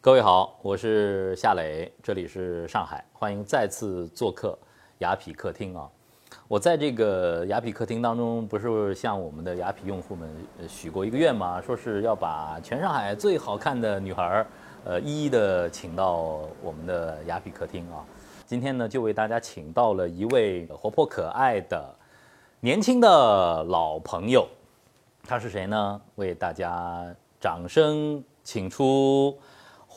各位好，我是夏磊，这里是上海，欢迎再次做客雅痞客厅啊！我在这个雅痞客厅当中，不是向我们的雅痞用户们许过一个愿吗？说是要把全上海最好看的女孩儿，呃，一一的请到我们的雅痞客厅啊！今天呢，就为大家请到了一位活泼可爱的年轻的老朋友，他是谁呢？为大家掌声请出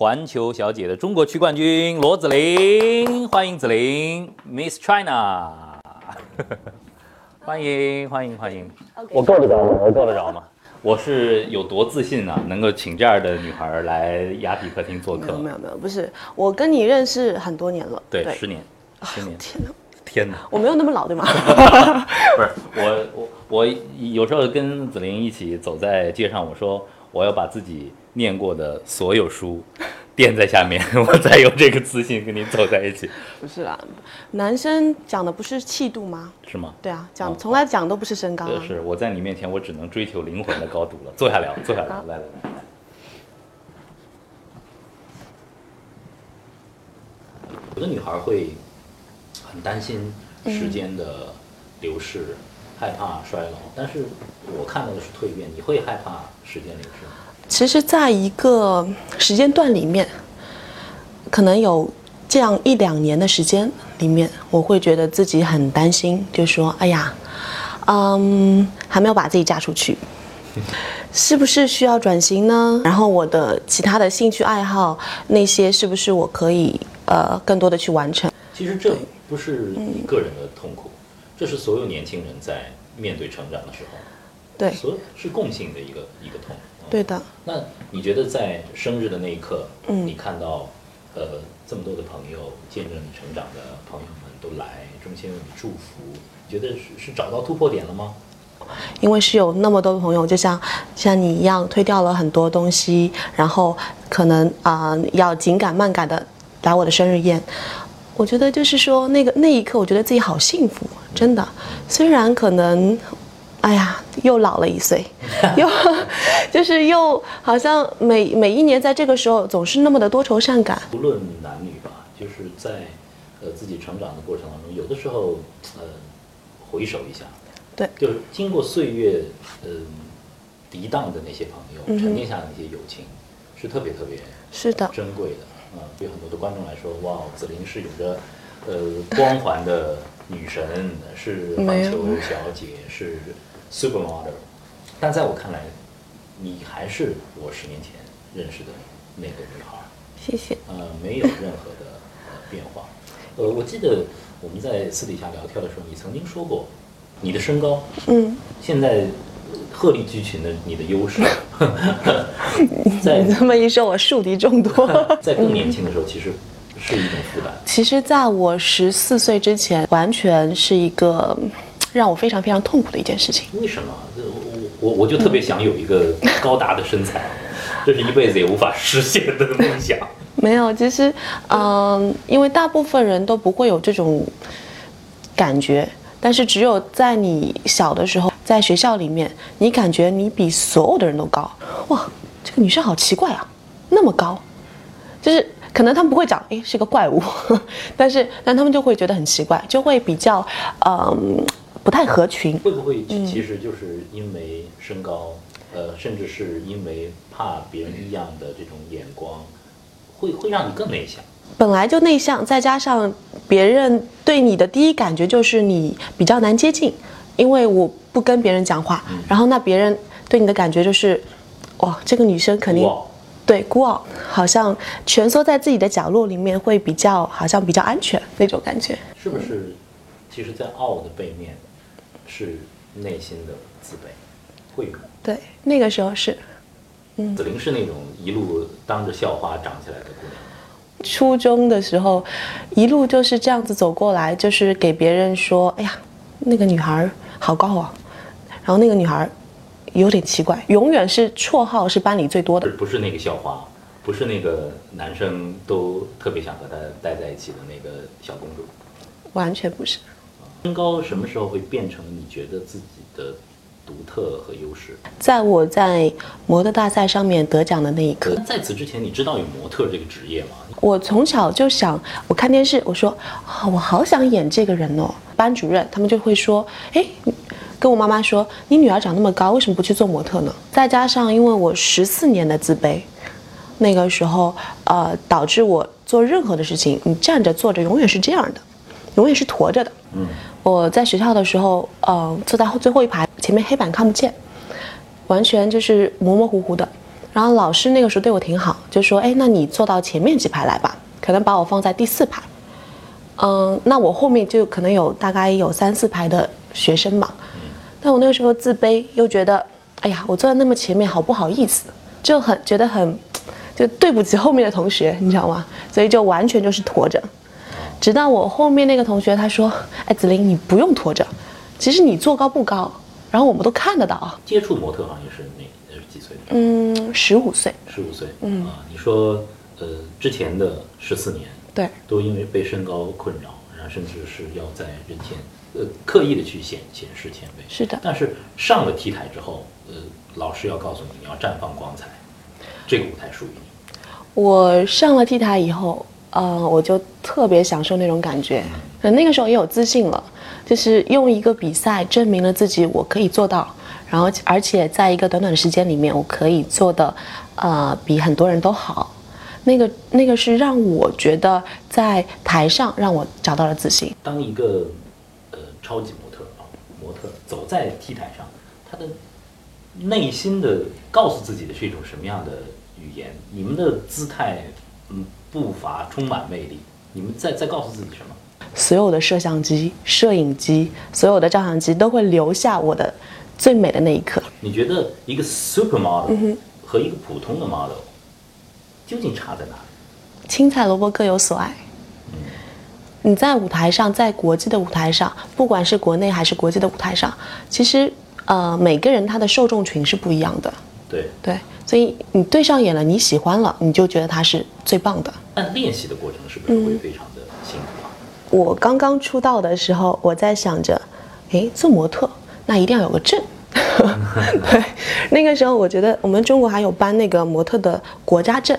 环球小姐的中国区冠军罗子琳，欢迎子琳，Miss China，欢迎欢迎欢迎。我够得着吗？我够得着吗？我是有多自信啊，能够请这样的女孩来雅痞客厅做客没有。没有没有，不是我跟你认识很多年了，对，十年，十年。天哪，天哪！我没有那么老对吗？不是我我我有时候跟子琳一起走在街上，我说我要把自己念过的所有书 垫在下面，我才有这个自信跟你走在一起，不是啦，男生讲的不是气度吗？是吗？对啊，讲哦从来讲都不是身高啊。是我在你面前，我只能追求灵魂的高度了。坐下聊，坐下聊，来来来来。有的女孩会很担心时间的流逝，害怕衰老，但是我看到的是蜕变。你会害怕时间流逝吗？其实，在一个时间段里面，可能有这样一两年的时间里面，我会觉得自己很担心，就说：“哎呀，嗯，还没有把自己嫁出去，是不是需要转型呢？然后我的其他的兴趣爱好那些，是不是我可以呃更多的去完成？其实这不是你个人的痛苦，这是所有年轻人在面对成长的时候，对，所是共性的一个一个痛。嗯对的。那你觉得在生日的那一刻，嗯你看到呃这么多的朋友见证你成长的朋友们都来衷心为你祝福，你觉得是是找到突破点了吗？因为是有那么多的朋友，就像像你一样推掉了很多东西，然后可能啊、要紧赶慢赶的来我的生日宴。我觉得就是说那个那一刻，我觉得自己好幸福，真的。虽然可能，又老了一岁，又就是又好像每每一年在这个时候总是那么的多愁善感。无论男女吧，就是在呃自己成长的过程当中，有的时候呃回首一下，对。就是经过岁月嗯、涤荡的那些朋友，沉淀下的那些友情，是特别特别是的，珍贵的。啊、对很多的观众来说，哇，子霖是有着呃光环的女神，是环没有。球小姐，是 supermodel。但在我看来，你还是我十年前认识的那个女孩。谢谢。呃，没有任何的呃变化。呃，我记得我们在私底下聊天的时候，你曾经说过，你的身高嗯，现在呃鹤立鸡群的你的优势，在你这么一说，我树敌众多。在更年轻的时候，其实是一种负担。其实，在我十四岁之前，完全是一个嗯让我非常非常痛苦的一件事情。为什么？我我我就特别想有一个高大的身材，这是一辈子也无法实现的梦想。没有，其实，嗯、因为大部分人都不会有这种感觉，但是只有在你小的时候，在学校里面，你感觉你比所有的人都高，哇，这个女生好奇怪啊，那么高，就是可能他们不会讲，诶，是个怪物，但是但他们就会觉得很奇怪，就会比较，嗯、不太合群。会不会其其实就是因为身高，呃，甚至是因为怕别人异样的这种眼光，会会让你更内向？本来就内向，再加上别人对你的第一感觉就是你比较难接近，因为我不跟别人讲话，然后那别人对你的感觉就是，哇，这个女生肯定，对孤傲，好像蜷缩在自己的角落里面会比较好像比较安全那种感觉。是不是？其实，在傲的背面是内心的自卑，会有。对，那个时候是嗯，紫菱是那种一路当着校花长起来的姑娘。初中的时候，一路就是这样子走过来，就是给别人说，哎呀，那个女孩好高啊，然后那个女孩有点奇怪，永远是绰号是班里最多的不。不是那个校花，不是那个男生都特别想和她待在一起的那个小公主。完全不是。身高什么时候会变成你觉得自己的独特和优势？在我在模特大赛上面得奖的那一刻，在此之前，你知道有模特这个职业吗？我从小就想，我看电视，我说啊，我好想演这个人哦。班主任他们就会说，哎，跟我妈妈说，你女儿长那么高，为什么不去做模特呢？再加上因为我十四年的自卑，那个时候呃，导致我做任何的事情，你站着坐着永远是这样的，永远是驼着的。嗯，我在学校的时候，呃，坐在最后一排，前面黑板看不见，完全就是模模糊糊的。然后老师那个时候对我挺好，就说，哎，那你坐到前面几排来吧，可能把我放在第四排。嗯，那我后面就可能有大概有三四排的学生嘛，但我那个时候自卑，又觉得，哎呀，我坐在那么前面，好不好意思，就很觉得很，就对不起后面的同学，你知道吗？所以就完全就是驼着，直到我后面那个同学他说，哎，子琳，你不用拖着，其实你坐高不高，然后我们都看得到啊。接触模特行业是哪是几岁？嗯，十五岁。十五岁。嗯啊，你说，呃，之前的十四年。对，都因为被身高困扰，然后甚至是要在人前，呃，刻意的去显显示前辈。是的。但是上了 T 台之后，呃，老师要告诉你，你要绽放光彩，这个舞台属于你。我上了 T 台以后，呃，我就特别享受那种感觉。嗯。那个时候也有自信了，就是用一个比赛证明了自己，我可以做到。然后，而且在一个短短的时间里面，我可以做的，呃，比很多人都好。那个那个是让我觉得在台上让我找到了自信。当一个呃超级模特啊，模特走在 T 台上，他的内心的告诉自己的是一种什么样的语言？你们的姿态，嗯，步伐充满魅力。你们在在告诉自己什么？所有的摄像机、摄影机、所有的照相机都会留下我的最美的那一刻。你觉得一个 super model 和一个普通的 model？究竟差在哪里？青菜萝卜各有所爱。你在舞台上，在国际的舞台上，不管是国内还是国际的舞台上，其实呃，每个人他的受众群是不一样的。对对，所以你对上眼了，你喜欢了，你就觉得他是最棒的。但练习的过程是不是会非常的辛苦啊？我刚刚出道的时候，我在想着，哎，做模特那一定要有个证。对，那个时候我觉得我们中国还有颁那个模特的国家证。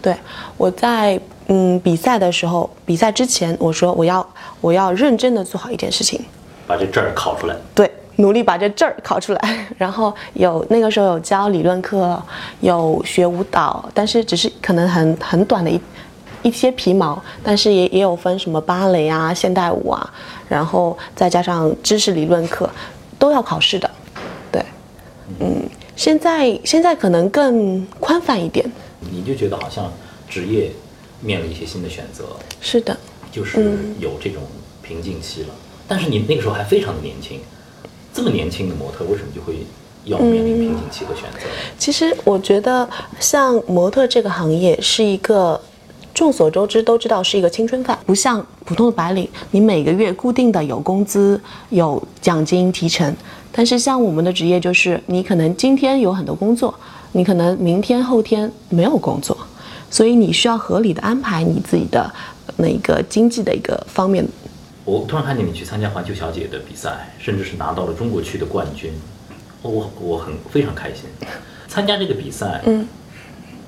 对，我在嗯比赛的时候，比赛之前我说我要我要认真的做好一件事情，把这证儿考出来。对，努力把这证儿考出来。然后有那个时候有教理论课，有学舞蹈，但是只是可能很很短的一一些皮毛，但是也也有分什么芭蕾啊、现代舞啊，然后再加上知识理论课，都要考试的。对嗯，现在现在可能更宽泛一点，你就觉得好像职业面临一些新的选择，是的，就是有这种瓶颈期了。但是你那个时候还非常的年轻，这么年轻的模特为什么就会要面临瓶颈期和选择？其实我觉得像模特这个行业是一个众所周知都知道是一个青春饭，不像普通的白领，你每个月固定的有工资、有奖金提成。但是像我们的职业，就是你可能今天有很多工作，你可能明天后天没有工作，所以你需要合理的安排你自己的那个经济的一个方面。我突然看见你去参加环球小姐的比赛，甚至是拿到了中国区的冠军，我我很非常开心。参加这个比赛，嗯，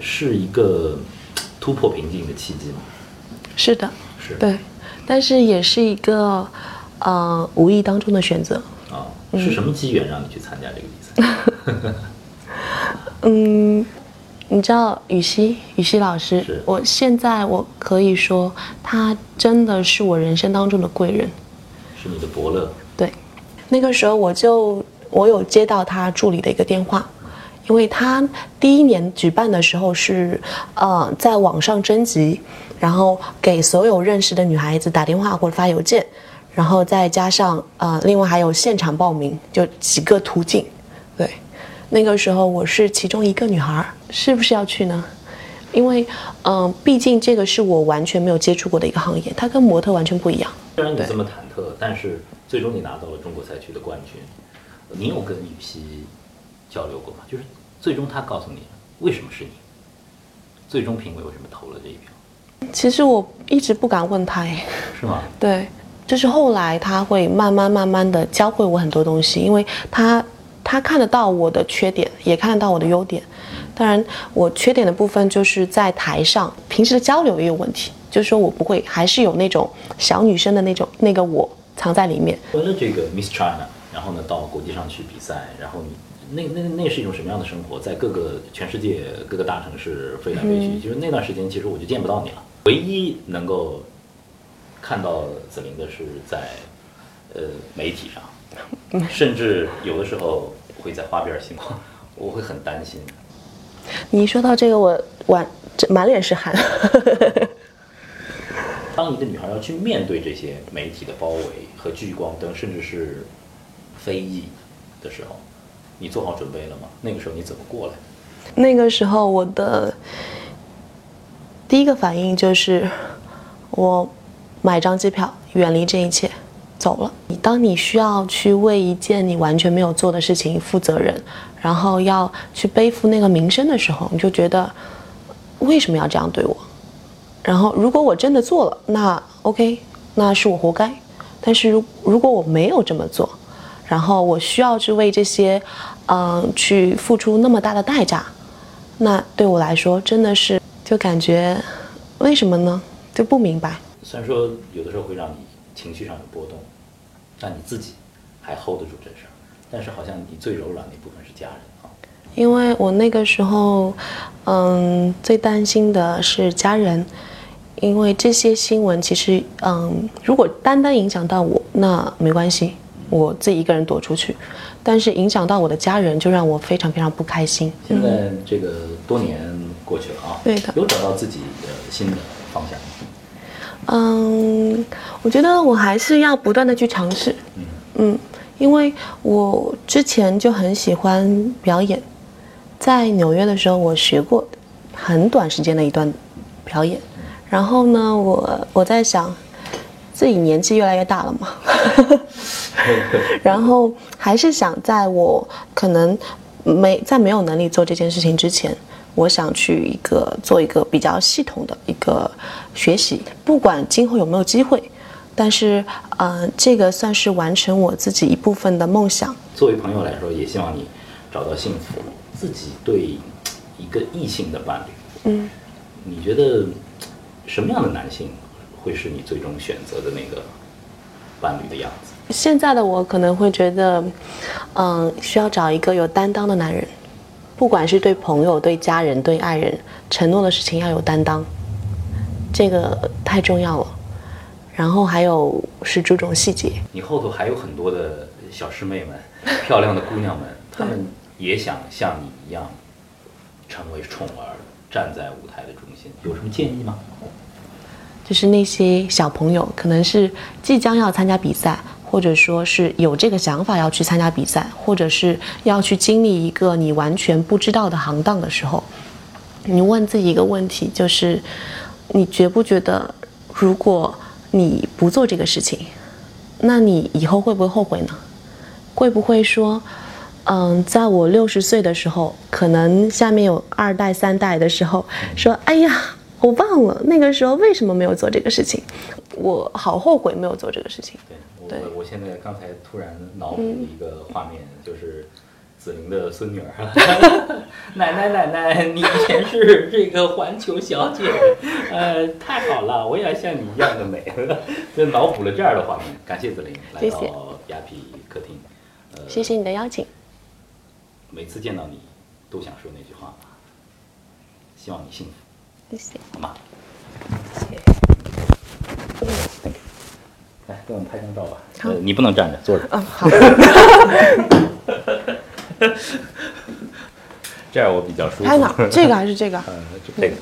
是一个突破瓶颈的契机吗？是的，是对，但是也是一个呃无意当中的选择啊。是什么机缘让你去参加这个比赛？嗯，你知道羽西羽西老师，我现在我可以说他真的是我人生当中的贵人，是你的伯乐。对，那个时候我就我有接到他助理的一个电话，因为他第一年举办的时候是呃在网上征集，然后给所有认识的女孩子打电话或者发邮件。然后再加上呃，另外还有现场报名，就几个途径。对，那个时候我是其中一个女孩，是不是要去呢？因为嗯，毕竟这个是我完全没有接触过的一个行业，它跟模特完全不一样。虽然你这么忐忑，但是最终你拿到了中国赛区的冠军。你有跟羽西交流过吗？就是最终他告诉你为什么是你？最终评委为什么投了这一票？其实我一直不敢问他，哎，是吗？对。就是后来他会慢慢慢慢的教会我很多东西，因为他他看得到我的缺点，也看得到我的优点。当然，我缺点的部分就是在台上平时的交流也有问题，就是说我不会，还是有那种小女生的那种那个我藏在里面。除了这个 Miss China，然后呢到国际上去比赛，然后你那那那是一种什么样的生活？在各个全世界各个大城市飞来飞去，就是那段时间其实我就见不到你了。唯一能够看到子琳的是在呃媒体上，甚至有的时候会在花边新闻，我会很担心。你一说到这个，我满这满脸是汗。当一个女孩要去面对这些媒体的包围和聚光灯，甚至是非议的时候，你做好准备了吗？那个时候你怎么过来？那个时候我的第一个反应就是，我买张机票，远离这一切，走了。你当你需要去为一件你完全没有做的事情负责任，然后要去背负那个名声的时候，你就觉得为什么要这样对我？然后如果我真的做了，那 OK，那是我活该。但是如如果我没有这么做，然后我需要去为这些，嗯、去付出那么大的代价，那对我来说真的是就感觉为什么呢？就不明白。虽然说有的时候会让你情绪上有波动，但你自己还 hold 得住这事儿。但是好像你最柔软的一部分是家人啊。因为我那个时候，嗯，最担心的是家人，因为这些新闻其实，嗯，如果单单影响到我，那没关系，我自己一个人躲出去。但是影响到我的家人，就让我非常非常不开心。现在这个多年过去了啊，对的有找到自己的新的方向吗？嗯，我觉得我还是要不断的去尝试。嗯，因为我之前就很喜欢表演，在纽约的时候我学过很短时间的一段表演，然后呢，我我在想，自己年纪越来越大了嘛，然后还是想在我可能没在没有能力做这件事情之前，我想去一个做一个比较系统的一个学习，不管今后有没有机会，但是呃，这个算是完成我自己一部分的梦想。作为朋友来说，也希望你找到幸福。自己对一个异性的伴侣，嗯，你觉得什么样的男性会是你最终选择的那个伴侣的样子？现在的我可能会觉得，嗯，需要找一个有担当的男人，不管是对朋友、对家人、对爱人，承诺的事情要有担当，这个太重要了。然后还有是注重细节，你后头还有很多的小师妹们，漂亮的姑娘们，她们也想像你一样成为宠儿，站在舞台的中心。有什么建议吗？就是那些小朋友，可能是即将要参加比赛，或者说是有这个想法要去参加比赛，或者是要去经历一个你完全不知道的行当的时候，你问自己一个问题，就是你觉不觉得，如果你不做这个事情，那你以后会不会后悔呢？会不会说，嗯，在我六十岁的时候，可能下面有二代、三代的时候，说，哎呀，我忘了那个时候为什么没有做这个事情，我好后悔没有做这个事情。对我对我现在刚才突然脑补一个画面，就是子玲的孙女儿，奶奶奶奶，你以前是这个环球小姐，呃，太好了，我也要像你一样的美，就脑补了这样的画面。感谢子玲来到雅痞客厅，呃，谢谢你的邀请，每次见到你都想说那句话，希望你幸福，谢谢。好吗？谢谢来，给我们拍张照吧。好呃，你不能站着，坐着。嗯，好，这样我比较舒服。拍哪？这个还是这个？呃，就这个。